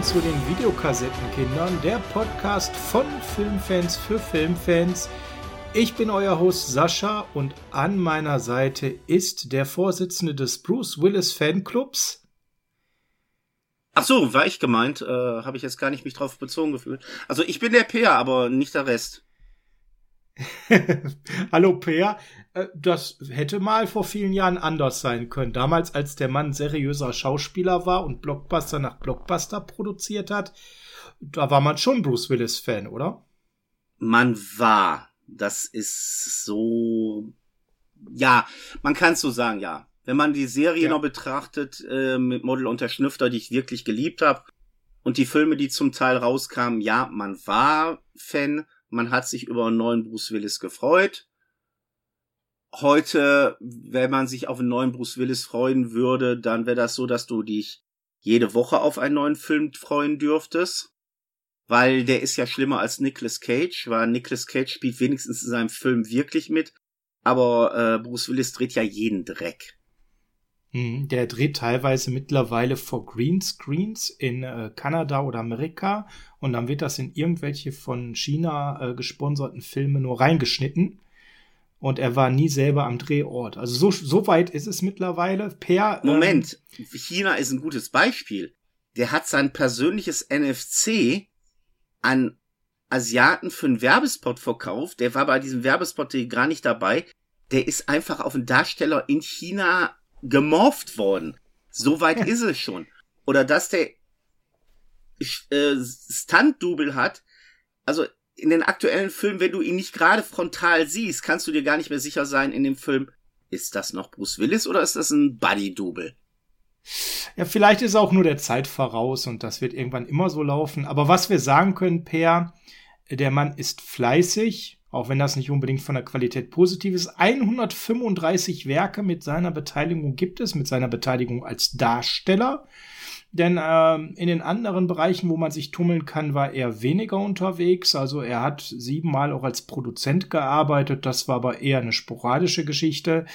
willkommen zu den Videokassettenkindern, der Podcast von Filmfans für Filmfans. Ich bin euer Host Sascha und an meiner Seite ist der Vorsitzende des Bruce Willis Fanclubs. Ach so, war ich gemeint, äh, habe ich jetzt gar nicht mich drauf bezogen gefühlt. Also ich bin der Peer, aber nicht der Rest. Hallo Peer, das hätte mal vor vielen Jahren anders sein können. Damals, als der Mann seriöser Schauspieler war und Blockbuster nach Blockbuster produziert hat, da war man schon Bruce Willis Fan, oder? Man war. Das ist so. Ja, man kann es so sagen, ja. Wenn man die Serie ja. noch betrachtet, äh, mit Model und der Schnüfter, die ich wirklich geliebt habe, und die Filme, die zum Teil rauskamen, ja, man war Fan, man hat sich über einen neuen Bruce Willis gefreut. Heute, wenn man sich auf einen neuen Bruce Willis freuen würde, dann wäre das so, dass du dich jede Woche auf einen neuen Film freuen dürftest. Weil der ist ja schlimmer als Nicolas Cage, weil Nicolas Cage spielt wenigstens in seinem Film wirklich mit. Aber äh, Bruce Willis dreht ja jeden Dreck. Hm, der dreht teilweise mittlerweile vor Greenscreens in äh, Kanada oder Amerika und dann wird das in irgendwelche von China äh, gesponserten Filme nur reingeschnitten. Und er war nie selber am Drehort. Also so, so weit ist es mittlerweile. Per ähm, Moment, ähm, China ist ein gutes Beispiel. Der hat sein persönliches NFC an Asiaten für einen Werbespot verkauft. Der war bei diesem Werbespot gar nicht dabei. Der ist einfach auf einen Darsteller in China gemorpht worden. So weit ist es schon. Oder dass der äh, Stunt-Double hat. Also in den aktuellen Filmen, wenn du ihn nicht gerade frontal siehst, kannst du dir gar nicht mehr sicher sein in dem Film, ist das noch Bruce Willis oder ist das ein Buddy-Double? Ja, vielleicht ist auch nur der Zeit voraus und das wird irgendwann immer so laufen. Aber was wir sagen können, Per, der Mann ist fleißig, auch wenn das nicht unbedingt von der Qualität positiv ist. 135 Werke mit seiner Beteiligung gibt es, mit seiner Beteiligung als Darsteller. Denn ähm, in den anderen Bereichen, wo man sich tummeln kann, war er weniger unterwegs. Also er hat siebenmal auch als Produzent gearbeitet. Das war aber eher eine sporadische Geschichte.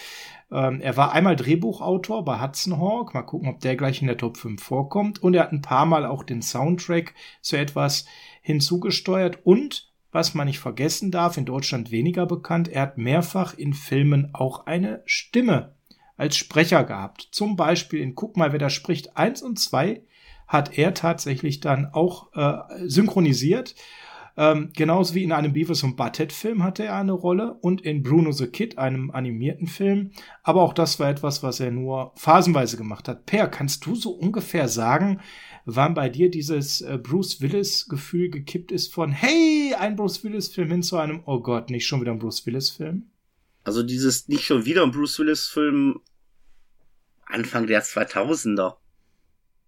Ähm, er war einmal Drehbuchautor bei Hudson Hawk. Mal gucken, ob der gleich in der Top 5 vorkommt. Und er hat ein paar Mal auch den Soundtrack zu etwas hinzugesteuert. Und was man nicht vergessen darf, in Deutschland weniger bekannt, er hat mehrfach in Filmen auch eine Stimme als Sprecher gehabt. Zum Beispiel in Guck mal, wer da spricht, eins und zwei hat er tatsächlich dann auch äh, synchronisiert. Ähm, genauso wie in einem Beavis und Butthead Film hatte er eine Rolle und in Bruno the Kid, einem animierten Film. Aber auch das war etwas, was er nur phasenweise gemacht hat. Per, kannst du so ungefähr sagen, wann bei dir dieses äh, Bruce Willis Gefühl gekippt ist von, hey, ein Bruce Willis Film hin zu einem, oh Gott, nicht schon wieder ein Bruce Willis Film? Also dieses nicht schon wieder ein Bruce Willis Film Anfang der 2000er.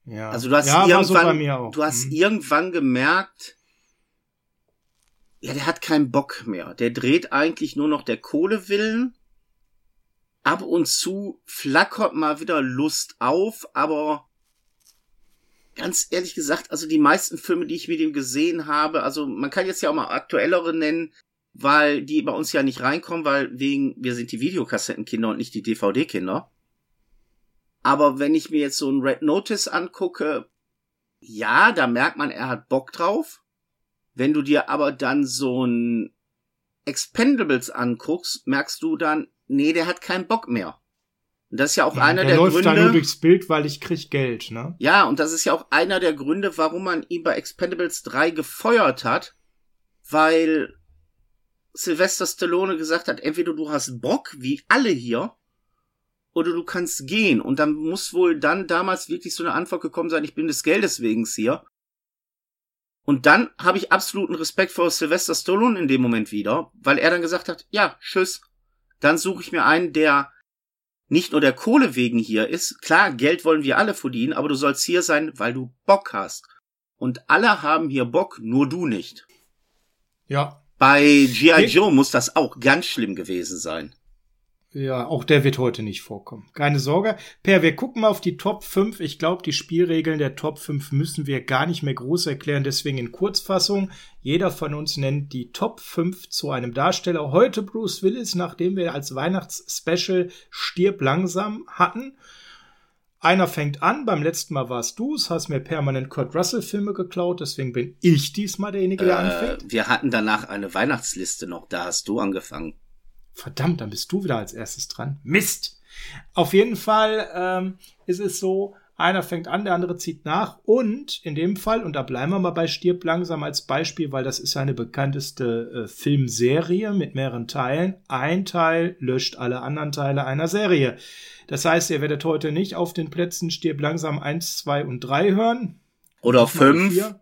Ja. Also du hast ja, irgendwann, so du hast mhm. irgendwann gemerkt, ja, der hat keinen Bock mehr. Der dreht eigentlich nur noch der Kohle willen. Ab und zu flackert mal wieder Lust auf, aber ganz ehrlich gesagt, also die meisten Filme, die ich mit ihm gesehen habe, also man kann jetzt ja auch mal aktuellere nennen, weil die bei uns ja nicht reinkommen, weil wegen, wir sind die Videokassettenkinder und nicht die DVD-Kinder. Aber wenn ich mir jetzt so ein Red Notice angucke, ja, da merkt man, er hat Bock drauf. Wenn du dir aber dann so ein Expendables anguckst, merkst du dann, nee, der hat keinen Bock mehr. Und das ist ja auch ja, einer der, der läuft Gründe. Da nur durchs Bild, weil ich krieg Geld, ne? Ja, und das ist ja auch einer der Gründe, warum man ihn bei Expendables 3 gefeuert hat, weil Sylvester Stallone gesagt hat, entweder du hast Bock, wie alle hier, oder du kannst gehen. Und dann muss wohl dann damals wirklich so eine Antwort gekommen sein, ich bin des Geldes wegen hier. Und dann habe ich absoluten Respekt vor Sylvester Stallone in dem Moment wieder, weil er dann gesagt hat, ja, tschüss. Dann suche ich mir einen, der nicht nur der Kohle wegen hier ist. Klar, Geld wollen wir alle verdienen, aber du sollst hier sein, weil du Bock hast. Und alle haben hier Bock, nur du nicht. Ja, bei G.I. Joe muss das auch ganz schlimm gewesen sein. Ja, auch der wird heute nicht vorkommen. Keine Sorge. Per, wir gucken mal auf die Top 5. Ich glaube, die Spielregeln der Top 5 müssen wir gar nicht mehr groß erklären, deswegen in Kurzfassung. Jeder von uns nennt die Top 5 zu einem Darsteller. Heute Bruce Willis, nachdem wir als Weihnachtsspecial Stirb langsam hatten. Einer fängt an, beim letzten Mal warst du es, hast mir permanent Kurt Russell-Filme geklaut, deswegen bin ich diesmal derjenige, der äh, anfängt. Wir hatten danach eine Weihnachtsliste noch, da hast du angefangen. Verdammt, dann bist du wieder als erstes dran. Mist! Auf jeden Fall ähm, ist es so, einer fängt an, der andere zieht nach. Und in dem Fall, und da bleiben wir mal bei Stirb langsam als Beispiel, weil das ist eine bekannteste äh, Filmserie mit mehreren Teilen. Ein Teil löscht alle anderen Teile einer Serie. Das heißt, ihr werdet heute nicht auf den Plätzen Stirb langsam 1, 2 und 3 hören. Oder 5.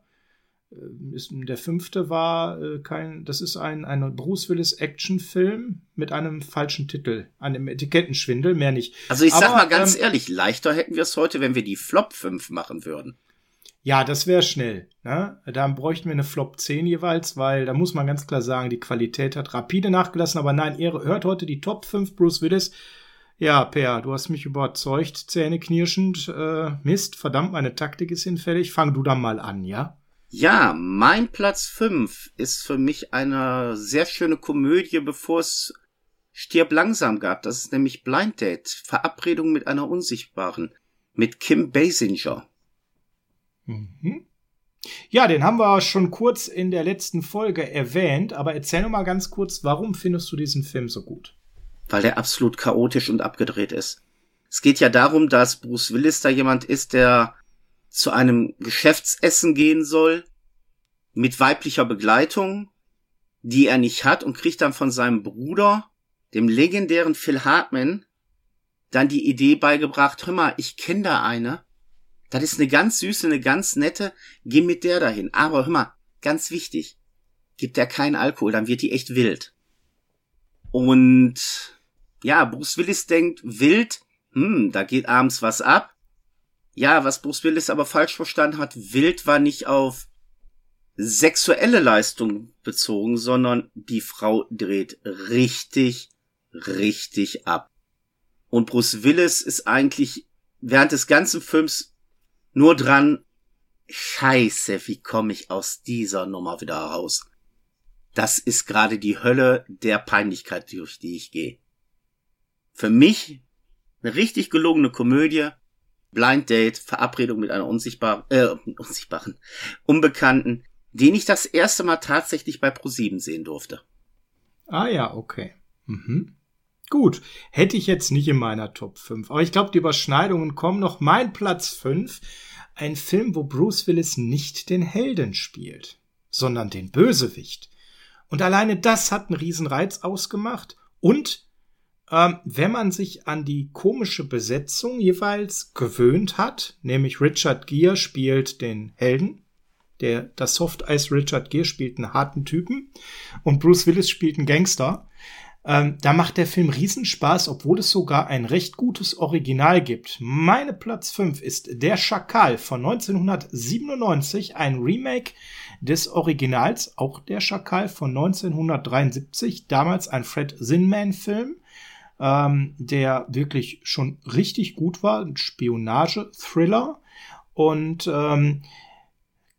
Äh, ist, der fünfte war äh, kein, das ist ein, ein Bruce Willis Actionfilm mit einem falschen Titel, einem Etikettenschwindel, mehr nicht. Also ich Aber, sag mal ganz ähm, ehrlich, leichter hätten wir es heute, wenn wir die Flop 5 machen würden. Ja, das wäre schnell. Ne? Da bräuchten wir eine Flop 10 jeweils, weil da muss man ganz klar sagen, die Qualität hat rapide nachgelassen. Aber nein, ihr hört heute die Top 5 Bruce Willis. Ja, Per, du hast mich überzeugt, zähneknirschend. Äh, Mist, verdammt, meine Taktik ist hinfällig. Fang du dann mal an, ja? Ja, mein Platz 5 ist für mich eine sehr schöne Komödie, bevor es Stirb langsam gab. Das ist nämlich Blind Date, Verabredung mit einer Unsichtbaren, mit Kim Basinger. Mhm. Ja, den haben wir schon kurz in der letzten Folge erwähnt, aber erzähl noch mal ganz kurz, warum findest du diesen Film so gut? Weil der absolut chaotisch und abgedreht ist. Es geht ja darum, dass Bruce Willis da jemand ist, der zu einem Geschäftsessen gehen soll mit weiblicher Begleitung, die er nicht hat und kriegt dann von seinem Bruder, dem legendären Phil Hartman, dann die Idee beigebracht, hör mal, ich kenne da eine, das ist eine ganz süße, eine ganz nette, geh mit der dahin. Aber hör mal, ganz wichtig, gibt er keinen Alkohol, dann wird die echt wild. Und ja, Bruce Willis denkt, wild, hm, da geht abends was ab. Ja, was Bruce Willis aber falsch verstanden hat, wild war nicht auf sexuelle Leistung bezogen, sondern die Frau dreht richtig, richtig ab. Und Bruce Willis ist eigentlich während des ganzen Films nur dran, scheiße, wie komme ich aus dieser Nummer wieder raus? Das ist gerade die Hölle der Peinlichkeit, durch die ich gehe. Für mich eine richtig gelungene Komödie, Blind Date, Verabredung mit einer unsichtbaren, äh, unsichtbaren, Unbekannten, den ich das erste Mal tatsächlich bei Pro7 sehen durfte. Ah ja, okay. Mhm. Gut, hätte ich jetzt nicht in meiner Top 5, aber ich glaube, die Überschneidungen kommen noch. Mein Platz 5, ein Film, wo Bruce Willis nicht den Helden spielt, sondern den Bösewicht. Und alleine das hat einen Riesenreiz ausgemacht und ähm, wenn man sich an die komische Besetzung jeweils gewöhnt hat, nämlich Richard Gere spielt den Helden, der das Soft Ice Richard Gere spielt einen harten Typen und Bruce Willis spielt einen Gangster. Ähm, da macht der Film Riesenspaß, obwohl es sogar ein recht gutes Original gibt. Meine Platz 5 ist Der Schakal von 1997, ein Remake des Originals, auch Der Schakal von 1973, damals ein Fred Zinman-Film ähm, der wirklich schon richtig gut war, ein Spionage-Thriller. Und ähm,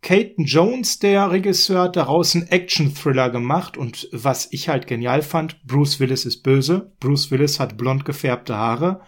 Caton Jones, der Regisseur, hat daraus einen Action-Thriller gemacht. Und was ich halt genial fand, Bruce Willis ist böse, Bruce Willis hat blond gefärbte Haare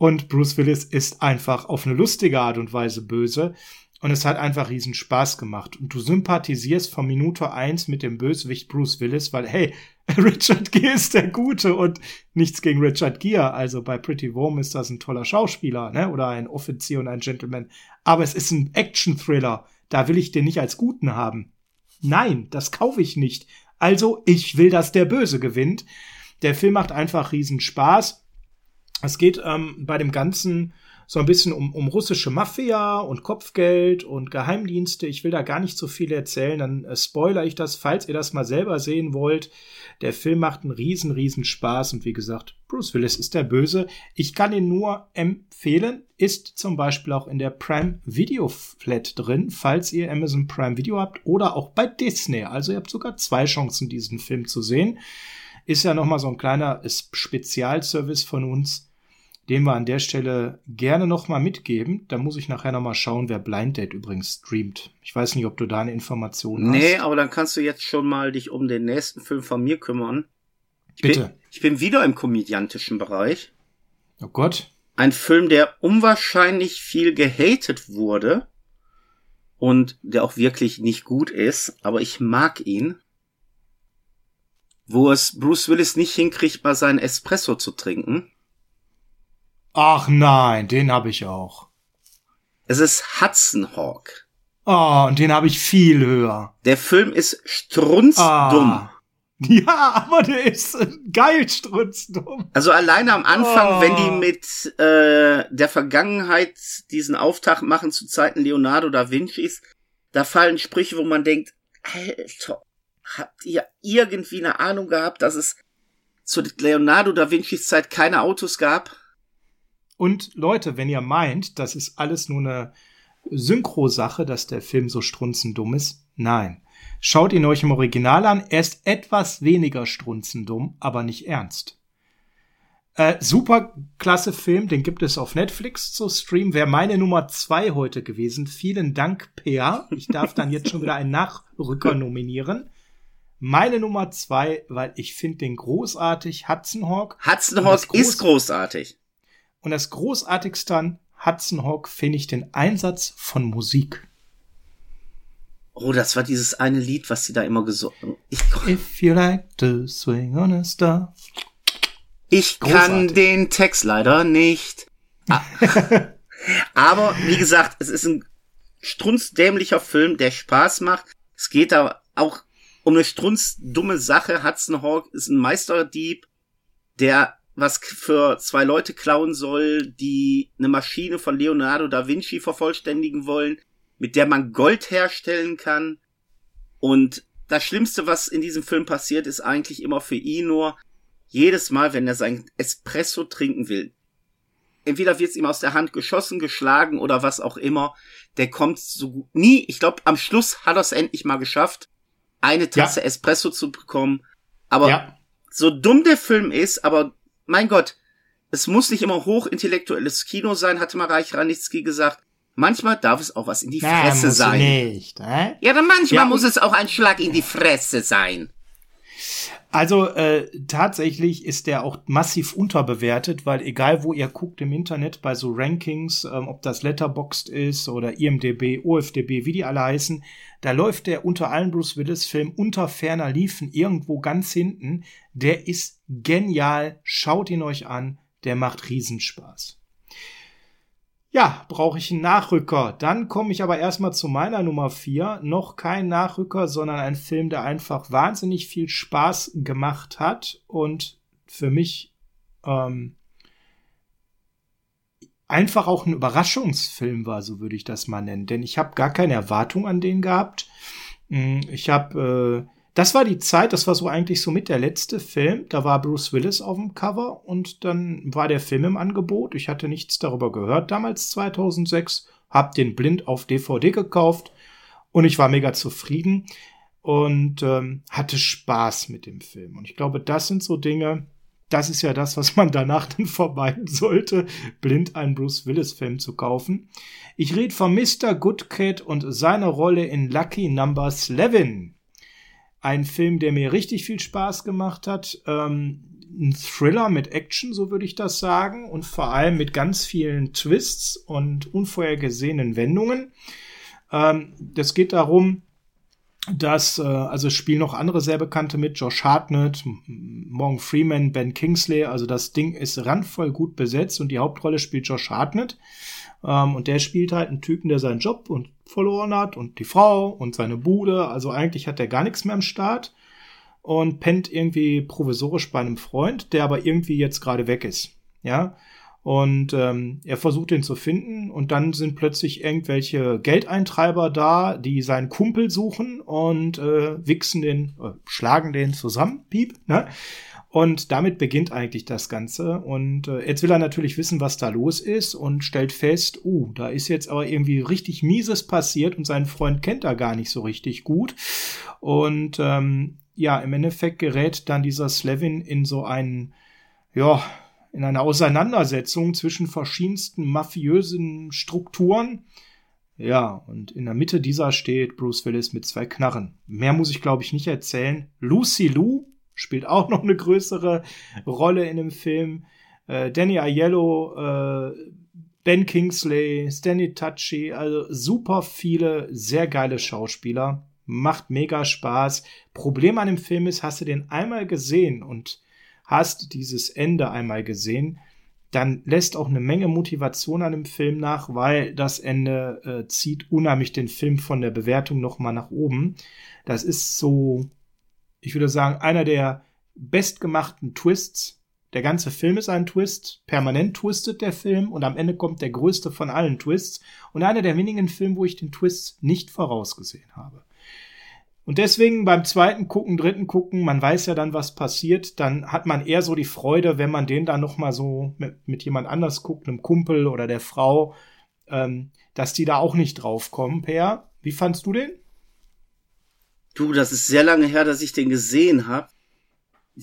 und Bruce Willis ist einfach auf eine lustige Art und Weise böse. Und es hat einfach riesen Spaß gemacht. Und du sympathisierst von Minute eins mit dem Bösewicht Bruce Willis, weil, hey, Richard Gere ist der Gute und nichts gegen Richard Gere. Also bei Pretty Woman ist das ein toller Schauspieler, ne? Oder ein Offizier und ein Gentleman. Aber es ist ein Action-Thriller. Da will ich den nicht als Guten haben. Nein, das kaufe ich nicht. Also, ich will, dass der Böse gewinnt. Der Film macht einfach riesen Spaß. Es geht ähm, bei dem Ganzen so ein bisschen um, um russische Mafia und Kopfgeld und Geheimdienste. Ich will da gar nicht so viel erzählen, dann äh, spoiler ich das, falls ihr das mal selber sehen wollt. Der Film macht einen riesen, riesen Spaß und wie gesagt, Bruce Willis ist der Böse. Ich kann ihn nur empfehlen, ist zum Beispiel auch in der Prime Video Flat drin, falls ihr Amazon Prime Video habt oder auch bei Disney. Also ihr habt sogar zwei Chancen, diesen Film zu sehen. Ist ja nochmal so ein kleiner Spezialservice von uns den wir an der Stelle gerne nochmal mitgeben. Da muss ich nachher nochmal schauen, wer Blind Date übrigens streamt. Ich weiß nicht, ob du da eine Information hast. Nee, aber dann kannst du jetzt schon mal dich um den nächsten Film von mir kümmern. Ich Bitte. Bin, ich bin wieder im komödiantischen Bereich. Oh Gott. ein Film, der unwahrscheinlich viel gehatet wurde und der auch wirklich nicht gut ist, aber ich mag ihn. Wo es Bruce Willis nicht hinkriegt, mal seinen Espresso zu trinken. Ach nein, den habe ich auch. Es ist Hudson Hawk. Oh, und den habe ich viel höher. Der Film ist strunzdumm. Ah. Ja, aber der ist geil strunzdumm. Also alleine am Anfang, oh. wenn die mit äh, der Vergangenheit diesen Auftakt machen zu Zeiten Leonardo da Vincis, da fallen Sprüche, wo man denkt, Alter, habt ihr irgendwie eine Ahnung gehabt, dass es zu Leonardo da Vincis Zeit keine Autos gab? Und Leute, wenn ihr meint, das ist alles nur eine Synchro-Sache, dass der Film so strunzendumm ist, nein. Schaut ihn euch im Original an. Er ist etwas weniger strunzendumm, aber nicht ernst. Äh, super klasse Film, den gibt es auf Netflix zu streamen. Wäre meine Nummer zwei heute gewesen. Vielen Dank, Peer. Ich darf dann jetzt schon wieder einen Nachrücker nominieren. Meine Nummer zwei, weil ich finde den großartig. Hudson Hawk. Hudson Hawk ist großartig. Und das Großartigste an Hudson Hawk finde ich den Einsatz von Musik. Oh, das war dieses eine Lied, was sie da immer gesungen ich, If you like to swing on a star. Ich kann den Text leider nicht. Ah. Aber wie gesagt, es ist ein strunzdämlicher Film, der Spaß macht. Es geht da auch um eine strunzdumme Sache. Hudson Hawk ist ein Meisterdieb, der was für zwei Leute klauen soll, die eine Maschine von Leonardo da Vinci vervollständigen wollen mit der man Gold herstellen kann. Und das Schlimmste, was in diesem Film passiert, ist eigentlich immer für ihn nur, jedes Mal, wenn er sein Espresso trinken will, entweder wird es ihm aus der Hand geschossen, geschlagen oder was auch immer, der kommt so nie, ich glaube, am Schluss hat er es endlich mal geschafft, eine Tasse ja. Espresso zu bekommen. Aber ja. so dumm der Film ist, aber mein Gott, es muss nicht immer hochintellektuelles Kino sein, hatte Marek Ranitzky gesagt. Manchmal darf es auch was in die Na, Fresse sein. Nicht, äh? Ja, dann manchmal ja, muss es auch ein Schlag in die Fresse sein. Also äh, tatsächlich ist der auch massiv unterbewertet, weil egal wo ihr guckt im Internet bei so Rankings, ähm, ob das Letterboxd ist oder IMDb, OFDB, wie die alle heißen, da läuft der unter allen Bruce Willis Filmen unter ferner Liefen irgendwo ganz hinten. Der ist genial, schaut ihn euch an, der macht Riesenspaß. Ja, brauche ich einen Nachrücker. Dann komme ich aber erstmal zu meiner Nummer vier. Noch kein Nachrücker, sondern ein Film, der einfach wahnsinnig viel Spaß gemacht hat und für mich ähm, einfach auch ein Überraschungsfilm war, so würde ich das mal nennen. Denn ich habe gar keine Erwartung an den gehabt. Hm, ich habe äh, das war die Zeit, das war so eigentlich so mit der letzte Film. Da war Bruce Willis auf dem Cover und dann war der Film im Angebot. Ich hatte nichts darüber gehört damals 2006, hab den blind auf DVD gekauft und ich war mega zufrieden und ähm, hatte Spaß mit dem Film. Und ich glaube, das sind so Dinge, das ist ja das, was man danach dann vermeiden sollte, blind einen Bruce Willis-Film zu kaufen. Ich rede von Mr. Goodcat und seiner Rolle in Lucky Number 11. Ein Film, der mir richtig viel Spaß gemacht hat. Ähm, ein Thriller mit Action, so würde ich das sagen. Und vor allem mit ganz vielen Twists und unvorhergesehenen Wendungen. Ähm, das geht darum, dass, äh, also spielen noch andere sehr bekannte mit, Josh Hartnett, Morgan Freeman, Ben Kingsley, also das Ding ist randvoll gut besetzt und die Hauptrolle spielt Josh Hartnett. Ähm, und der spielt halt einen Typen, der seinen Job und verloren hat und die Frau und seine Bude. Also eigentlich hat er gar nichts mehr am Start und pennt irgendwie provisorisch bei einem Freund, der aber irgendwie jetzt gerade weg ist. Ja. Und ähm, er versucht ihn zu finden und dann sind plötzlich irgendwelche Geldeintreiber da, die seinen Kumpel suchen und äh, wichsen den, äh, schlagen den zusammen, piep, ne? Und damit beginnt eigentlich das Ganze. Und äh, jetzt will er natürlich wissen, was da los ist und stellt fest, uh, da ist jetzt aber irgendwie richtig Mieses passiert und seinen Freund kennt er gar nicht so richtig gut. Und ähm, ja, im Endeffekt gerät dann dieser Slevin in so einen, ja, in eine Auseinandersetzung zwischen verschiedensten mafiösen Strukturen. Ja, und in der Mitte dieser steht Bruce Willis mit zwei Knarren. Mehr muss ich, glaube ich, nicht erzählen. Lucy Lou spielt auch noch eine größere Rolle in dem Film. Äh, Danny Aiello, äh, Ben Kingsley, Stanley Tucci, also super viele sehr geile Schauspieler. Macht mega Spaß. Problem an dem Film ist, hast du den einmal gesehen und hast dieses Ende einmal gesehen, dann lässt auch eine Menge Motivation an dem Film nach, weil das Ende äh, zieht unheimlich den Film von der Bewertung noch mal nach oben. Das ist so, ich würde sagen, einer der bestgemachten Twists der ganze Film ist ein Twist, permanent twistet der Film und am Ende kommt der größte von allen Twists und einer der wenigen Filme, wo ich den Twist nicht vorausgesehen habe. Und deswegen beim zweiten gucken, dritten gucken, man weiß ja dann, was passiert, dann hat man eher so die Freude, wenn man den dann noch mal so mit, mit jemand anders guckt, einem Kumpel oder der Frau, ähm, dass die da auch nicht draufkommen. Per, wie fandst du den? Du, das ist sehr lange her, dass ich den gesehen habe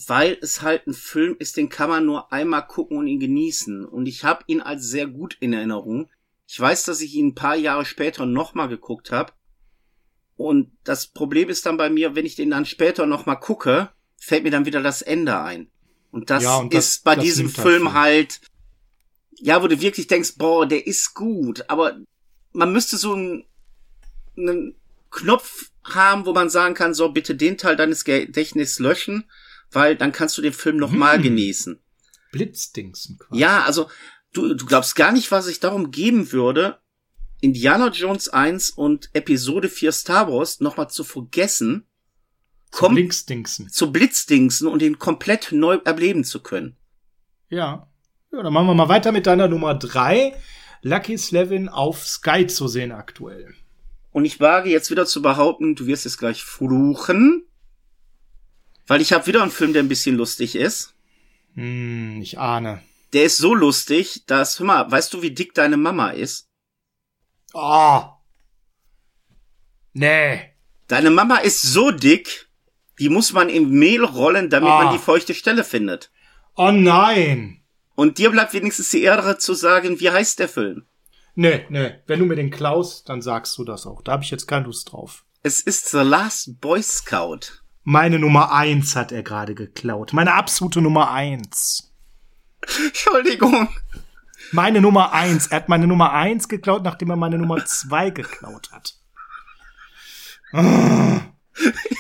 weil es halt ein Film ist, den kann man nur einmal gucken und ihn genießen. Und ich habe ihn als sehr gut in Erinnerung. Ich weiß, dass ich ihn ein paar Jahre später nochmal geguckt habe. Und das Problem ist dann bei mir, wenn ich den dann später nochmal gucke, fällt mir dann wieder das Ende ein. Und das, ja, und das ist bei das diesem Film halt, ja, wo du wirklich denkst, boah, der ist gut, aber man müsste so einen, einen Knopf haben, wo man sagen kann, so bitte den Teil deines Gedächtnisses löschen weil dann kannst du den Film nochmal hm. genießen. Blitzdingsen quasi. Ja, also du, du glaubst gar nicht, was ich darum geben würde, Indiana Jones 1 und Episode 4 Star Wars nochmal zu vergessen. Zu Blitzdingsen. Zu Blitzdingsen und ihn komplett neu erleben zu können. Ja. Ja, dann machen wir mal weiter mit deiner Nummer 3. Lucky Slevin auf Sky zu sehen aktuell. Und ich wage jetzt wieder zu behaupten, du wirst es gleich fluchen. Weil ich habe wieder einen Film, der ein bisschen lustig ist. Hm, ich ahne. Der ist so lustig, dass, hör mal, weißt du, wie dick deine Mama ist? Oh. Nee. Deine Mama ist so dick, die muss man im Mehl rollen, damit ah. man die feuchte Stelle findet. Oh nein. Und dir bleibt wenigstens die Ehre zu sagen, wie heißt der Film? Nee, nee. Wenn du mir den klaust, dann sagst du das auch. Da habe ich jetzt keine Lust drauf. Es ist The Last Boy Scout. Meine Nummer eins hat er gerade geklaut. Meine absolute Nummer eins. Entschuldigung. Meine Nummer eins. Er hat meine Nummer eins geklaut, nachdem er meine Nummer zwei geklaut hat.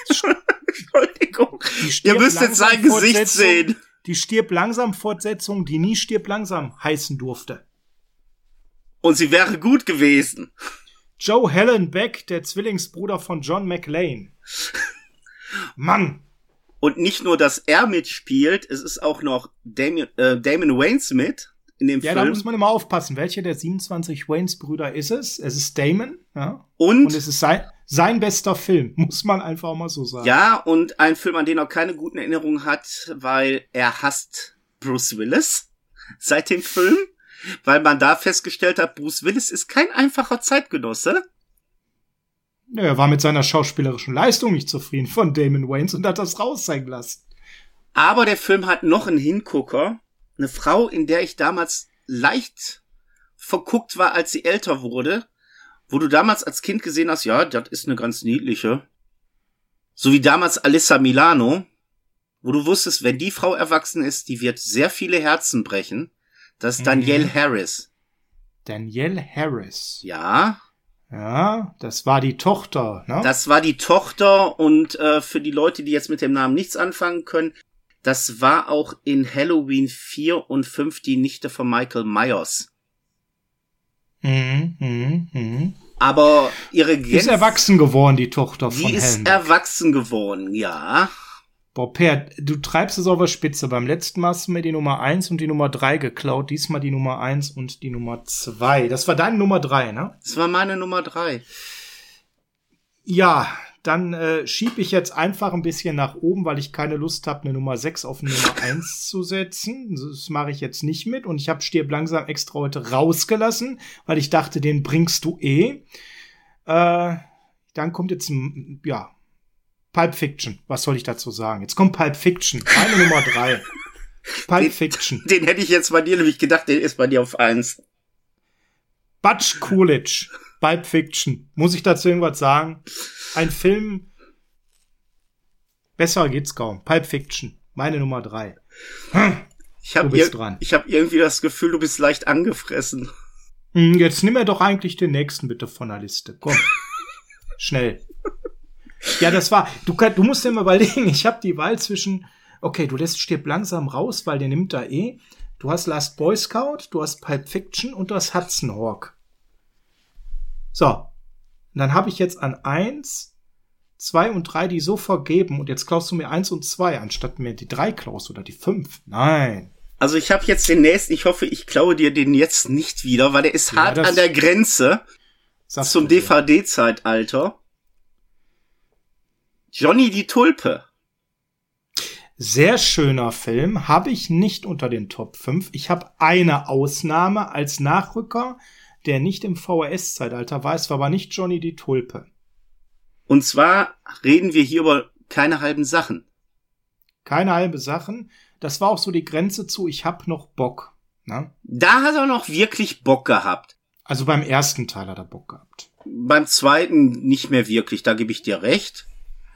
Entschuldigung. Ihr müsst jetzt sein Gesicht sehen. Die stirb langsam Fortsetzung, die nie stirb langsam heißen durfte. Und sie wäre gut gewesen. Joe Helen Beck, der Zwillingsbruder von John McLean. Mann! Und nicht nur, dass er mitspielt, es ist auch noch Damien, äh, Damon Waynes mit in dem ja, Film. Ja, da muss man immer aufpassen. Welcher der 27 Waynes-Brüder ist es? Es ist Damon, ja. Und, und es ist sein, sein bester Film, muss man einfach mal so sagen. Ja, und ein Film, an den er keine guten Erinnerungen hat, weil er hasst Bruce Willis seit dem Film. Weil man da festgestellt hat, Bruce Willis ist kein einfacher Zeitgenosse. Er war mit seiner schauspielerischen Leistung nicht zufrieden von Damon Waynes und hat das raus sein lassen. Aber der Film hat noch einen Hingucker. Eine Frau, in der ich damals leicht verguckt war, als sie älter wurde. Wo du damals als Kind gesehen hast, ja, das ist eine ganz niedliche. So wie damals Alissa Milano. Wo du wusstest, wenn die Frau erwachsen ist, die wird sehr viele Herzen brechen. Das ist Danielle mhm. Harris. Danielle Harris. Ja, ja, das war die Tochter, ne? Das war die Tochter und äh, für die Leute, die jetzt mit dem Namen nichts anfangen können, das war auch in Halloween 4 und 5 die Nichte von Michael Myers. Mhm, mhm, mhm. Aber ihre Gänse, ist erwachsen geworden, die Tochter von Die ist Helmut. erwachsen geworden, ja. Boah, Per, du treibst es auf der Spitze. Beim letzten Mal hast du mir die Nummer 1 und die Nummer 3 geklaut. Diesmal die Nummer 1 und die Nummer 2. Das war deine Nummer 3, ne? Das war meine Nummer 3. Ja, dann äh, schieb ich jetzt einfach ein bisschen nach oben, weil ich keine Lust habe, eine Nummer 6 auf eine Nummer 1 zu setzen. Das mache ich jetzt nicht mit. Und ich habe Stirb langsam extra heute rausgelassen, weil ich dachte, den bringst du eh. Äh, dann kommt jetzt, ja, Pulp Fiction. Was soll ich dazu sagen? Jetzt kommt Pulp Fiction. Meine Nummer drei. Pulp den, Fiction. Den hätte ich jetzt bei dir nämlich gedacht, der ist bei dir auf eins. Butch Coolidge. Pulp Fiction. Muss ich dazu irgendwas sagen? Ein Film. Besser geht's kaum. Pulp Fiction. Meine Nummer drei. Hm. Ich habe ir ich hab irgendwie das Gefühl, du bist leicht angefressen. Hm, jetzt nimm er doch eigentlich den nächsten bitte von der Liste. Komm. Schnell. Ja, das war. Du, du musst dir mal überlegen, ich habe die Wahl zwischen, okay, du lässt Stirb langsam raus, weil der nimmt da eh. Du hast Last Boy Scout, du hast Pulp Fiction und du hast Hudson Hawk. So. Und dann habe ich jetzt an eins, zwei und drei die so vergeben und jetzt klaust du mir eins und zwei, anstatt mir die drei klaust oder die fünf. Nein. Also ich habe jetzt den nächsten, ich hoffe, ich klaue dir den jetzt nicht wieder, weil der ist ja, hart an der Grenze zum DVD-Zeitalter. Johnny die Tulpe. Sehr schöner Film, habe ich nicht unter den Top 5. Ich habe eine Ausnahme als Nachrücker, der nicht im VHS-Zeitalter war. Es war aber nicht Johnny die Tulpe. Und zwar reden wir hier über keine halben Sachen. Keine halbe Sachen. Das war auch so die Grenze zu, ich hab noch Bock. Ne? Da hat er noch wirklich Bock gehabt. Also beim ersten Teil hat er Bock gehabt. Beim zweiten nicht mehr wirklich, da gebe ich dir recht.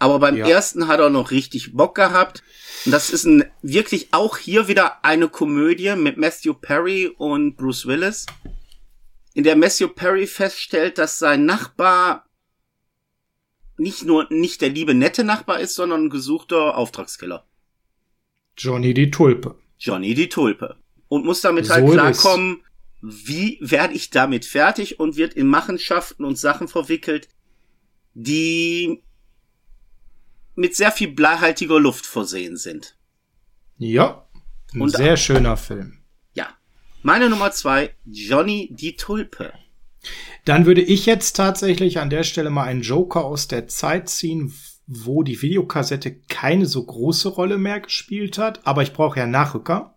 Aber beim ja. ersten hat er noch richtig Bock gehabt. Und das ist ein, wirklich auch hier wieder eine Komödie mit Matthew Perry und Bruce Willis, in der Matthew Perry feststellt, dass sein Nachbar nicht nur nicht der liebe nette Nachbar ist, sondern ein gesuchter Auftragskiller. Johnny die Tulpe. Johnny die Tulpe. Und muss damit halt so klarkommen, wie werde ich damit fertig und wird in Machenschaften und Sachen verwickelt, die mit sehr viel bleihaltiger Luft versehen sind. Ja, ein Und sehr schöner Film. Ja. Meine Nummer zwei, Johnny die Tulpe. Dann würde ich jetzt tatsächlich an der Stelle mal einen Joker aus der Zeit ziehen, wo die Videokassette keine so große Rolle mehr gespielt hat, aber ich brauche ja Nachrücker.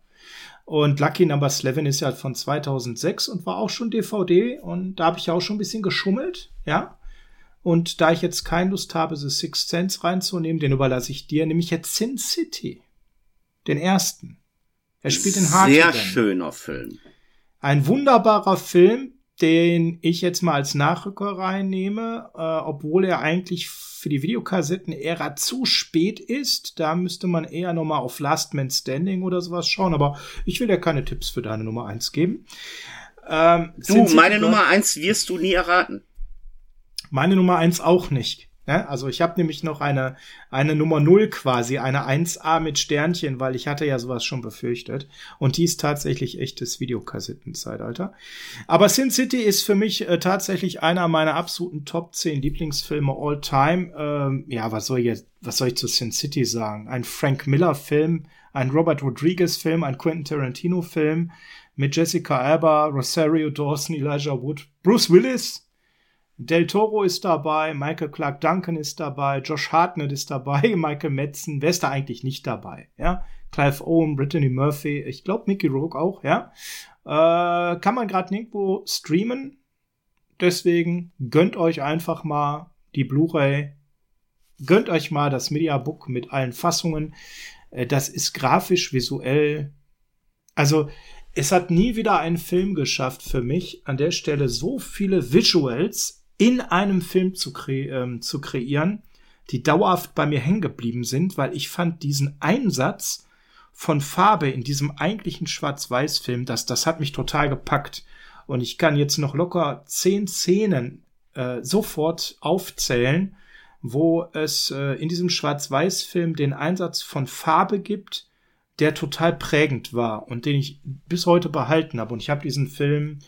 Und Lucky Number 11 ist ja von 2006 und war auch schon DVD und da habe ich ja auch schon ein bisschen geschummelt, ja. Und da ich jetzt keine Lust habe, The Sixth Sense reinzunehmen, den überlasse ich dir, nämlich jetzt Sin City. Den ersten. Er spielt in Hard. Sehr schöner Film. Ein wunderbarer Film, den ich jetzt mal als Nachrücker reinnehme, äh, obwohl er eigentlich für die Videokassetten-Ära zu spät ist. Da müsste man eher nochmal auf Last Man Standing oder sowas schauen, aber ich will ja keine Tipps für deine Nummer eins geben. Ähm, du, meine Nummer eins wirst du nie erraten. Meine Nummer eins auch nicht. Ja, also ich habe nämlich noch eine, eine Nummer null quasi, eine 1A mit Sternchen, weil ich hatte ja sowas schon befürchtet. Und die ist tatsächlich echtes Videokassettenzeitalter. Aber Sin City ist für mich äh, tatsächlich einer meiner absoluten Top 10 Lieblingsfilme all time. Ähm, ja, was soll, ich jetzt, was soll ich zu Sin City sagen? Ein Frank Miller Film, ein Robert Rodriguez Film, ein Quentin Tarantino Film mit Jessica Alba, Rosario Dawson, Elijah Wood, Bruce Willis, Del Toro ist dabei, Michael Clark Duncan ist dabei, Josh Hartnett ist dabei, Michael Metzen, wer ist da eigentlich nicht dabei? Ja, Clive Owen, Brittany Murphy, ich glaube Mickey Rourke auch, ja. Äh, kann man gerade nirgendwo streamen. Deswegen gönnt euch einfach mal die Blu-ray. Gönnt euch mal das Mediabook mit allen Fassungen. Äh, das ist grafisch, visuell. Also, es hat nie wieder ein Film geschafft für mich, an der Stelle so viele Visuals in einem Film zu, kre ähm, zu kreieren, die dauerhaft bei mir hängen geblieben sind, weil ich fand diesen Einsatz von Farbe in diesem eigentlichen Schwarz-Weiß-Film, das, das hat mich total gepackt. Und ich kann jetzt noch locker zehn Szenen äh, sofort aufzählen, wo es äh, in diesem Schwarz-Weiß-Film den Einsatz von Farbe gibt, der total prägend war und den ich bis heute behalten habe. Und ich habe diesen Film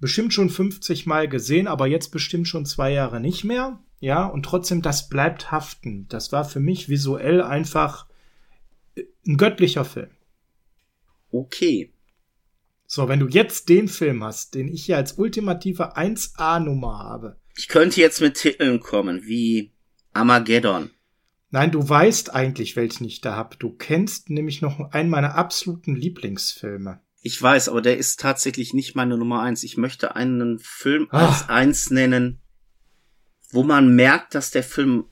bestimmt schon 50 Mal gesehen, aber jetzt bestimmt schon zwei Jahre nicht mehr. Ja, und trotzdem, das bleibt haften. Das war für mich visuell einfach äh, ein göttlicher Film. Okay. So, wenn du jetzt den Film hast, den ich hier als ultimative 1A-Nummer habe. Ich könnte jetzt mit Titeln kommen, wie Armageddon. Nein, du weißt eigentlich, welchen ich da hab. Du kennst nämlich noch einen meiner absoluten Lieblingsfilme. Ich weiß, aber der ist tatsächlich nicht meine Nummer eins. Ich möchte einen Film Ach. als eins nennen, wo man merkt, dass der Film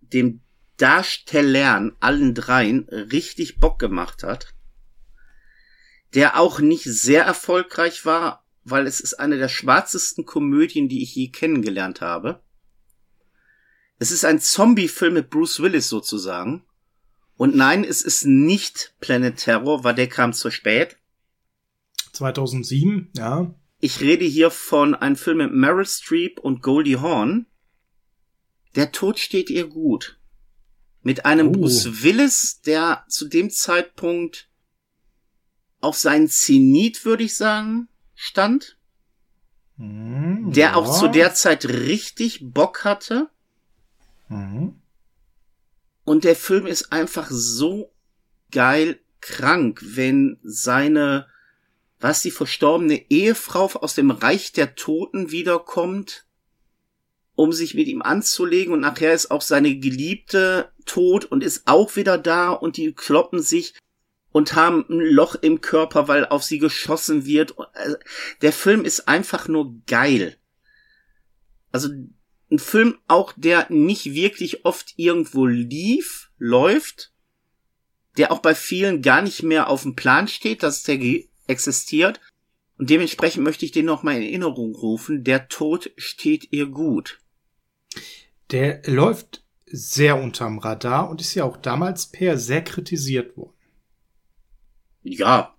dem Darstellern, allen dreien, richtig Bock gemacht hat. Der auch nicht sehr erfolgreich war, weil es ist eine der schwarzesten Komödien, die ich je kennengelernt habe. Es ist ein Zombie-Film mit Bruce Willis sozusagen. Und nein, es ist nicht Planet Terror, weil der kam zu spät. 2007, ja. Ich rede hier von einem Film mit Meryl Streep und Goldie Hawn. Der Tod steht ihr gut. Mit einem oh. Bruce Willis, der zu dem Zeitpunkt auf seinen Zenit, würde ich sagen, stand. Mm, der ja. auch zu der Zeit richtig Bock hatte. Mhm. Und der Film ist einfach so geil krank, wenn seine, was die verstorbene Ehefrau aus dem Reich der Toten wiederkommt, um sich mit ihm anzulegen und nachher ist auch seine Geliebte tot und ist auch wieder da und die kloppen sich und haben ein Loch im Körper, weil auf sie geschossen wird. Äh, der Film ist einfach nur geil. Also ein Film auch, der nicht wirklich oft irgendwo lief, läuft, der auch bei vielen gar nicht mehr auf dem Plan steht, dass der existiert. Und dementsprechend möchte ich den nochmal in Erinnerung rufen. Der Tod steht ihr gut. Der läuft sehr unterm Radar und ist ja auch damals per sehr kritisiert worden. Ja.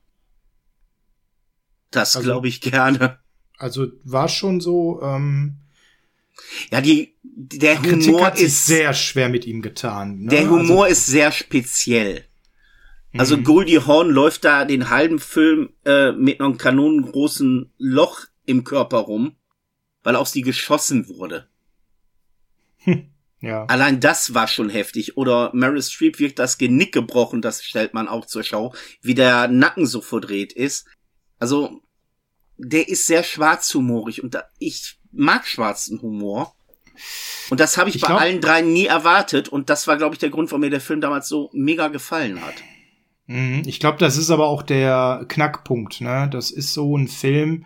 Das also, glaube ich gerne. Also war schon so, ähm, ja, die, der Kritik Humor hat ist sehr schwer mit ihm getan. Ne? Der Humor also, ist sehr speziell. Also mhm. Goldie Horn läuft da den halben Film äh, mit einem kanonengroßen Loch im Körper rum, weil auf sie geschossen wurde. ja. Allein das war schon heftig. Oder Meryl Streep wirkt das Genick gebrochen, das stellt man auch zur Schau, wie der Nacken so verdreht ist. Also, der ist sehr schwarzhumorig und da, ich mag schwarzen Humor. Und das habe ich, ich, bei glaub, allen dreien nie erwartet. Und das war, glaube ich, der Grund, warum mir der Film damals so mega gefallen hat. Mhm. Ich glaube, das ist aber auch der Knackpunkt. Ne? Das ist so ein Film,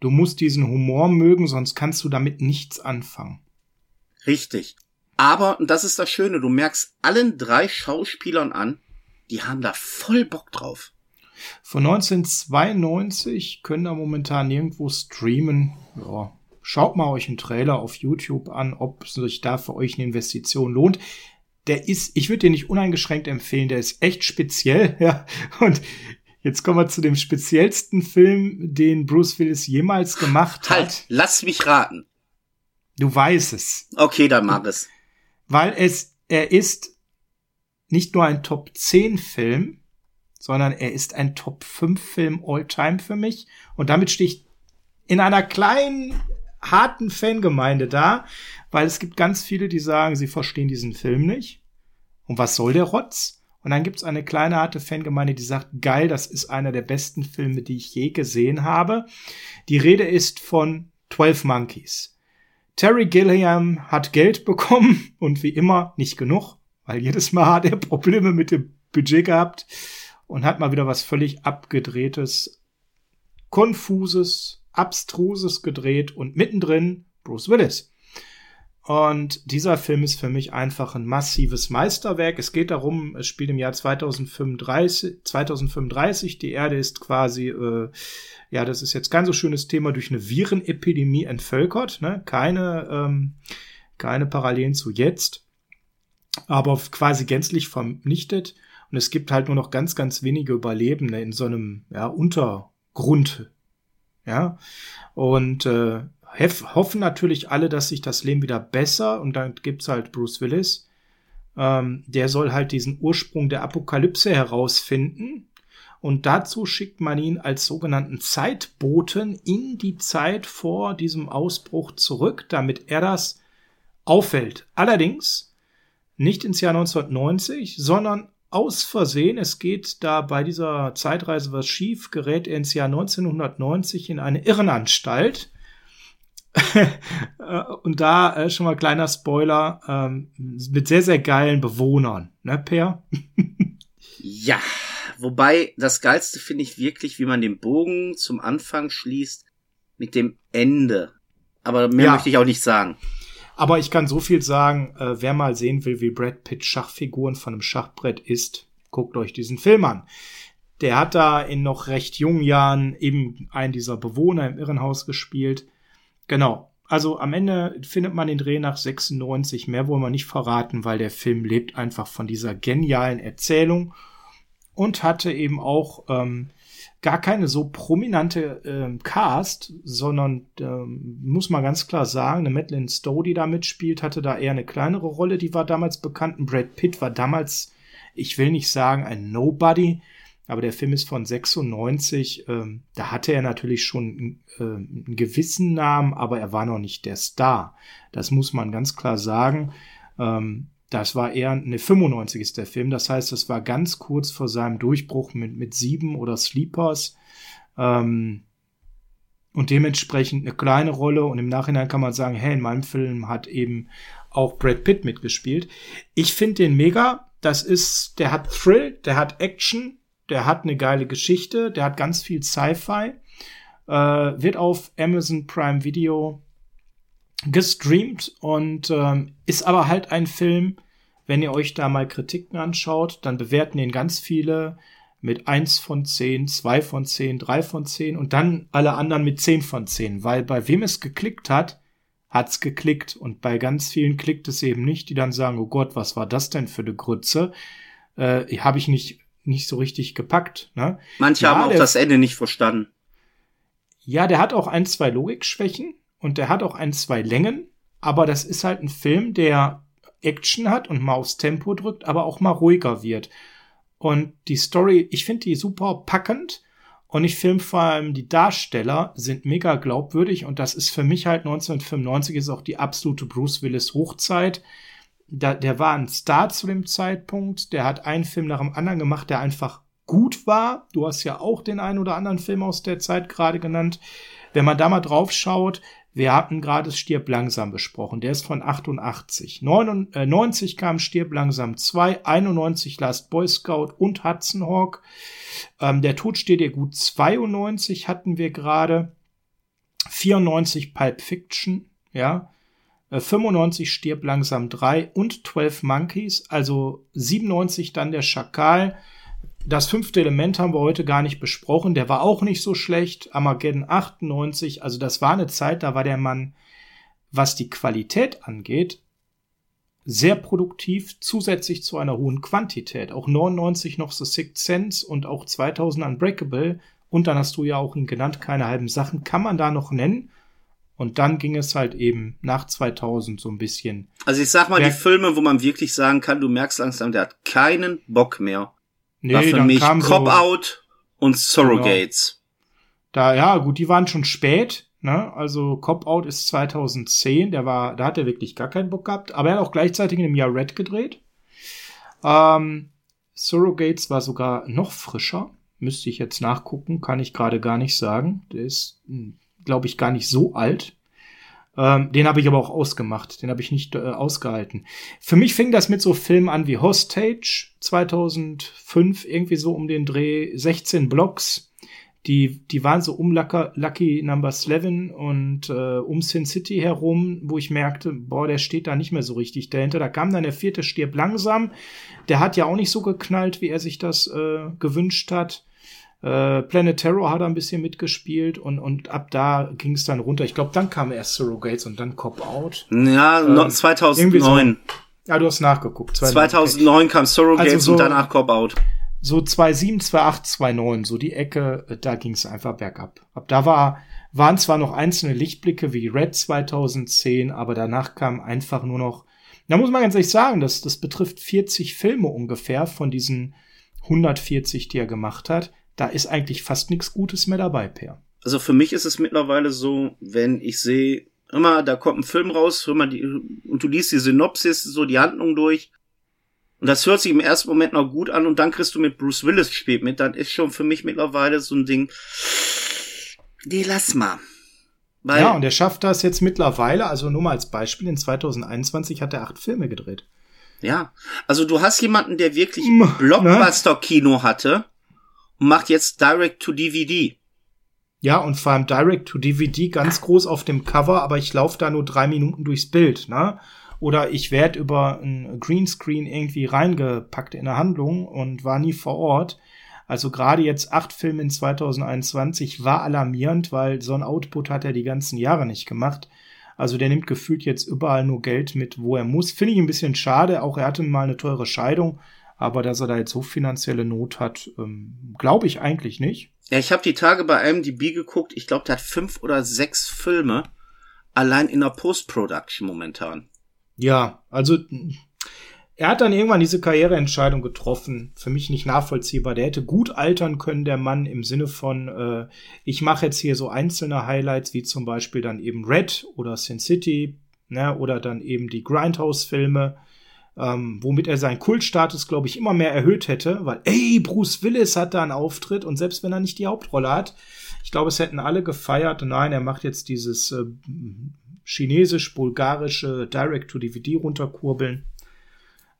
du musst diesen Humor mögen, sonst kannst du damit nichts anfangen. Richtig. Aber, und das ist das Schöne, du merkst allen drei Schauspielern an, die haben da voll Bock drauf. Von 1992 können da momentan nirgendwo streamen. Ja, Schaut mal euch einen Trailer auf YouTube an, ob sich da für euch eine Investition lohnt. Der ist, ich würde den nicht uneingeschränkt empfehlen, der ist echt speziell, ja. Und jetzt kommen wir zu dem speziellsten Film, den Bruce Willis jemals gemacht halt, hat. Halt, lass mich raten. Du weißt es. Okay, dann mach es. Weil es, er ist nicht nur ein Top 10 Film, sondern er ist ein Top 5 Film all time für mich. Und damit stehe ich in einer kleinen harten Fangemeinde da, weil es gibt ganz viele, die sagen, sie verstehen diesen Film nicht. Und was soll der Rotz? Und dann gibt's eine kleine harte Fangemeinde, die sagt, geil, das ist einer der besten Filme, die ich je gesehen habe. Die Rede ist von 12 Monkeys. Terry Gilliam hat Geld bekommen und wie immer nicht genug, weil jedes Mal hat er Probleme mit dem Budget gehabt und hat mal wieder was völlig abgedrehtes, konfuses, Abstruses gedreht und mittendrin Bruce Willis. Und dieser Film ist für mich einfach ein massives Meisterwerk. Es geht darum, es spielt im Jahr 2035, 2035 die Erde ist quasi, äh, ja, das ist jetzt kein so schönes Thema, durch eine Virenepidemie entvölkert. Ne? Keine, ähm, keine Parallelen zu jetzt, aber quasi gänzlich vernichtet. Und es gibt halt nur noch ganz, ganz wenige Überlebende in so einem ja, Untergrund, ja. Und äh, hoffen natürlich alle, dass sich das Leben wieder besser und dann gibt's halt Bruce Willis. Ähm, der soll halt diesen Ursprung der Apokalypse herausfinden. Und dazu schickt man ihn als sogenannten Zeitboten in die Zeit vor diesem Ausbruch zurück, damit er das auffällt. Allerdings nicht ins Jahr 1990, sondern aus Versehen, es geht da bei dieser Zeitreise was schief, gerät er ins Jahr 1990 in eine Irrenanstalt. und da äh, schon mal kleiner Spoiler, ähm, mit sehr, sehr geilen Bewohnern, ne, Per? ja, wobei das Geilste finde ich wirklich, wie man den Bogen zum Anfang schließt mit dem Ende. Aber mehr ja. möchte ich auch nicht sagen. Aber ich kann so viel sagen, äh, wer mal sehen will, wie Brad Pitt Schachfiguren von einem Schachbrett ist, guckt euch diesen Film an. Der hat da in noch recht jungen Jahren eben einen dieser Bewohner im Irrenhaus gespielt. Genau. also am Ende findet man den Dreh nach 96. Mehr wollen wir nicht verraten, weil der Film lebt einfach von dieser genialen Erzählung und hatte eben auch ähm, gar keine so prominente ähm, Cast, sondern ähm, muss man ganz klar sagen, eine Madeline Stowe, die da mitspielt, hatte da eher eine kleinere Rolle. Die war damals bekannt. Und Brad Pitt war damals, ich will nicht sagen ein Nobody, aber der Film ist von 96. Ähm, da hatte er natürlich schon äh, einen gewissen Namen, aber er war noch nicht der Star. Das muss man ganz klar sagen. Ähm, das war eher eine 95 ist der Film. Das heißt, das war ganz kurz vor seinem Durchbruch mit, mit Sieben oder Sleepers. Ähm, und dementsprechend eine kleine Rolle. Und im Nachhinein kann man sagen, hey, in meinem Film hat eben auch Brad Pitt mitgespielt. Ich finde den mega. Das ist, der hat Thrill, der hat Action, der hat eine geile Geschichte, der hat ganz viel Sci-Fi, äh, wird auf Amazon Prime Video gestreamt und ähm, ist aber halt ein Film, wenn ihr euch da mal Kritiken anschaut, dann bewerten ihn ganz viele mit eins von zehn, zwei von zehn, drei von zehn und dann alle anderen mit zehn von zehn, weil bei wem es geklickt hat, hat's geklickt und bei ganz vielen klickt es eben nicht, die dann sagen, oh Gott, was war das denn für eine Grütze? Äh, habe ich nicht nicht so richtig gepackt. Ne? Manche ja, haben auch der, das Ende nicht verstanden. Ja, der hat auch ein, zwei Logikschwächen und der hat auch ein, zwei Längen, aber das ist halt ein Film, der Action hat und mal aufs Tempo drückt, aber auch mal ruhiger wird. Und die Story, ich finde die super packend und ich finde vor allem die Darsteller sind mega glaubwürdig und das ist für mich halt 1995 ist auch die absolute Bruce Willis Hochzeit da, der war ein Star zu dem Zeitpunkt. Der hat einen Film nach dem anderen gemacht, der einfach gut war. Du hast ja auch den einen oder anderen Film aus der Zeit gerade genannt. Wenn man da mal drauf schaut, wir hatten gerade Stirb langsam besprochen. Der ist von 88. 90 kam Stirb langsam 2, 91 Last Boy Scout und Hudson Hawk. Ähm, der Tod steht dir gut 92 hatten wir gerade. 94 Pulp Fiction, ja. 95 äh, stirbt langsam 3 und 12 Monkeys, also 97 dann der Schakal. Das fünfte Element haben wir heute gar nicht besprochen, der war auch nicht so schlecht. Armageddon 98, also das war eine Zeit, da war der Mann, was die Qualität angeht, sehr produktiv, zusätzlich zu einer hohen Quantität. Auch 99 noch The Sixth Sense und auch 2000 Unbreakable. Und dann hast du ja auch ihn genannt, keine halben Sachen, kann man da noch nennen. Und dann ging es halt eben nach 2000 so ein bisschen. Also ich sag mal, die Filme, wo man wirklich sagen kann, du merkst langsam, der hat keinen Bock mehr. Nee, war für dann mich kam Cop so, Out und Surrogates. Genau. Da, ja, gut, die waren schon spät. Ne? Also Cop Out ist 2010, der war, da hat er wirklich gar keinen Bock gehabt, aber er hat auch gleichzeitig in einem Jahr Red gedreht. Ähm, Surrogates war sogar noch frischer. Müsste ich jetzt nachgucken, kann ich gerade gar nicht sagen. Der ist hm, glaube ich, gar nicht so alt. Ähm, den habe ich aber auch ausgemacht. Den habe ich nicht äh, ausgehalten. Für mich fing das mit so Filmen an wie Hostage 2005, irgendwie so um den Dreh 16 Blocks. Die, die waren so um Lucky Number 11 und äh, um Sin City herum, wo ich merkte, boah, der steht da nicht mehr so richtig dahinter. Da kam dann der vierte Stirb langsam. Der hat ja auch nicht so geknallt, wie er sich das äh, gewünscht hat. Äh, Planet Terror hat er ein bisschen mitgespielt und, und ab da ging es dann runter. Ich glaube, dann kam erst Surrogates und dann Cop Out. Ja, ähm, 2009. So, ja, du hast nachgeguckt. 2009 kam Surrogates also so, und danach Cop Out. So 2007, 2008, 2009, so die Ecke, äh, da ging es einfach bergab. Ab da war, waren zwar noch einzelne Lichtblicke wie Red 2010, aber danach kam einfach nur noch, da muss man ganz ehrlich sagen, das, das betrifft 40 Filme ungefähr von diesen 140, die er gemacht hat da ist eigentlich fast nichts Gutes mehr dabei, Per. Also für mich ist es mittlerweile so, wenn ich sehe, immer, da kommt ein Film raus, hör mal die, und du liest die Synopsis, so die Handlung durch. Und das hört sich im ersten Moment noch gut an und dann kriegst du mit Bruce Willis spät mit. Dann ist schon für mich mittlerweile so ein Ding. Nee, lass mal. Weil ja, und er schafft das jetzt mittlerweile, also nur mal als Beispiel, in 2021 hat er acht Filme gedreht. Ja, also du hast jemanden, der wirklich ne? Blockbuster-Kino hatte macht jetzt Direct to DVD. Ja, und vor allem Direct to DVD ganz groß auf dem Cover, aber ich laufe da nur drei Minuten durchs Bild, ne? Oder ich werde über ein Greenscreen irgendwie reingepackt in eine Handlung und war nie vor Ort. Also gerade jetzt acht Filme in 2021 war alarmierend, weil so ein Output hat er die ganzen Jahre nicht gemacht. Also der nimmt gefühlt jetzt überall nur Geld mit, wo er muss. Finde ich ein bisschen schade. Auch er hatte mal eine teure Scheidung. Aber dass er da jetzt so finanzielle Not hat, ähm, glaube ich eigentlich nicht. Ja, ich habe die Tage bei IMDb geguckt. Ich glaube, der hat fünf oder sechs Filme allein in der Post-Production momentan. Ja, also er hat dann irgendwann diese Karriereentscheidung getroffen. Für mich nicht nachvollziehbar. Der hätte gut altern können, der Mann, im Sinne von, äh, ich mache jetzt hier so einzelne Highlights, wie zum Beispiel dann eben Red oder Sin City, ne, oder dann eben die Grindhouse-Filme, ähm, womit er seinen Kultstatus, glaube ich, immer mehr erhöht hätte, weil, ey, Bruce Willis hat da einen Auftritt und selbst wenn er nicht die Hauptrolle hat, ich glaube, es hätten alle gefeiert. Nein, er macht jetzt dieses äh, chinesisch-bulgarische Direct-to-DVD runterkurbeln.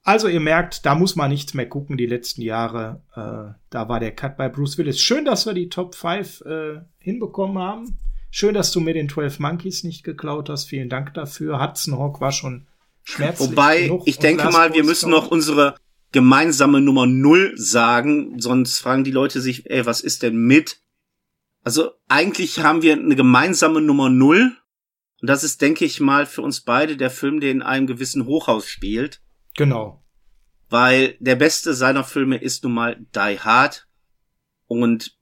Also ihr merkt, da muss man nichts mehr gucken die letzten Jahre. Äh, da war der Cut bei Bruce Willis. Schön, dass wir die Top 5 äh, hinbekommen haben. Schön, dass du mir den 12 Monkeys nicht geklaut hast. Vielen Dank dafür. Hudson Hawk war schon schmerzlich. Wobei, ich denke mal, wir müssen noch unsere gemeinsame Nummer 0 sagen, sonst fragen die Leute sich, ey, was ist denn mit? Also eigentlich haben wir eine gemeinsame Nummer 0. Und das ist, denke ich mal, für uns beide der Film, der in einem gewissen Hochhaus spielt. Genau. Weil der beste seiner Filme ist nun mal Die Hard. Und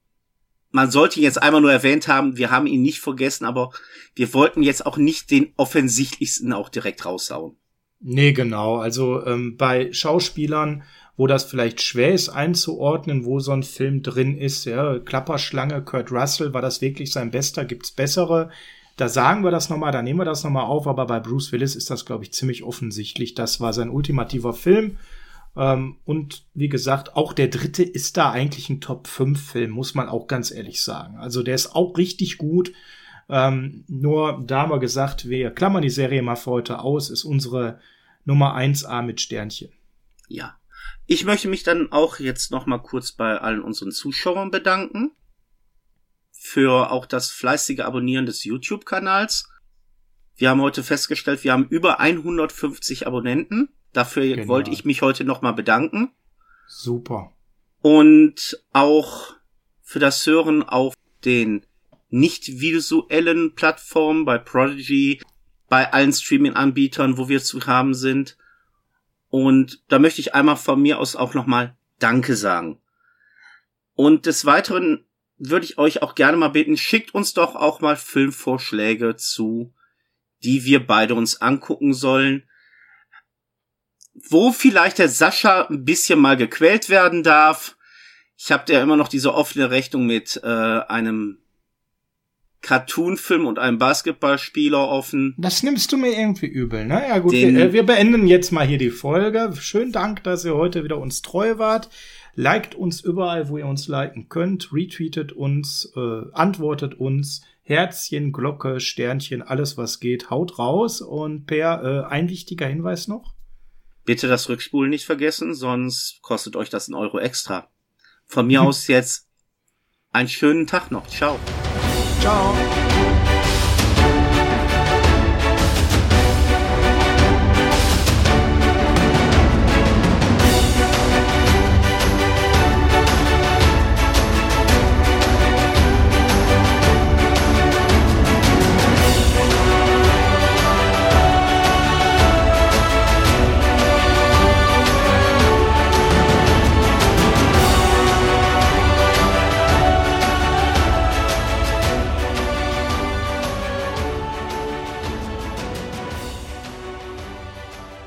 man sollte ihn jetzt einmal nur erwähnt haben, wir haben ihn nicht vergessen, aber wir wollten jetzt auch nicht den offensichtlichsten auch direkt raushauen. Nee, genau. Also ähm, bei Schauspielern, wo das vielleicht schwer ist einzuordnen, wo so ein Film drin ist, ja, Klapperschlange, Kurt Russell, war das wirklich sein bester? Gibt's bessere? Da sagen wir das nochmal, da nehmen wir das nochmal auf, aber bei Bruce Willis ist das, glaube ich, ziemlich offensichtlich. Das war sein ultimativer Film. Ähm, und wie gesagt, auch der dritte ist da eigentlich ein Top-5-Film, muss man auch ganz ehrlich sagen. Also der ist auch richtig gut. Ähm, nur da haben wir gesagt, wir klammern die Serie mal für heute aus, ist unsere Nummer 1a mit Sternchen. Ja. Ich möchte mich dann auch jetzt noch mal kurz bei allen unseren Zuschauern bedanken für auch das fleißige Abonnieren des YouTube-Kanals. Wir haben heute festgestellt, wir haben über 150 Abonnenten. Dafür genau. wollte ich mich heute nochmal bedanken. Super. Und auch für das Hören auf den nicht visuellen Plattformen bei Prodigy, bei allen Streaming-Anbietern, wo wir zu haben sind. Und da möchte ich einmal von mir aus auch nochmal Danke sagen. Und des Weiteren würde ich euch auch gerne mal bitten, schickt uns doch auch mal Filmvorschläge zu, die wir beide uns angucken sollen. Wo vielleicht der Sascha ein bisschen mal gequält werden darf. Ich habe ja immer noch diese offene Rechnung mit äh, einem Cartoon-Film und einem Basketballspieler offen. Das nimmst du mir irgendwie übel, ne? Ja gut, wir, äh, wir beenden jetzt mal hier die Folge. Schönen Dank, dass ihr heute wieder uns treu wart. Liked uns überall, wo ihr uns liken könnt, retweetet uns, äh, antwortet uns, Herzchen, Glocke, Sternchen, alles was geht, haut raus. Und Per, äh, ein wichtiger Hinweis noch. Bitte das Rückspulen nicht vergessen, sonst kostet euch das ein Euro extra. Von mir aus jetzt einen schönen Tag noch. Ciao. Ciao.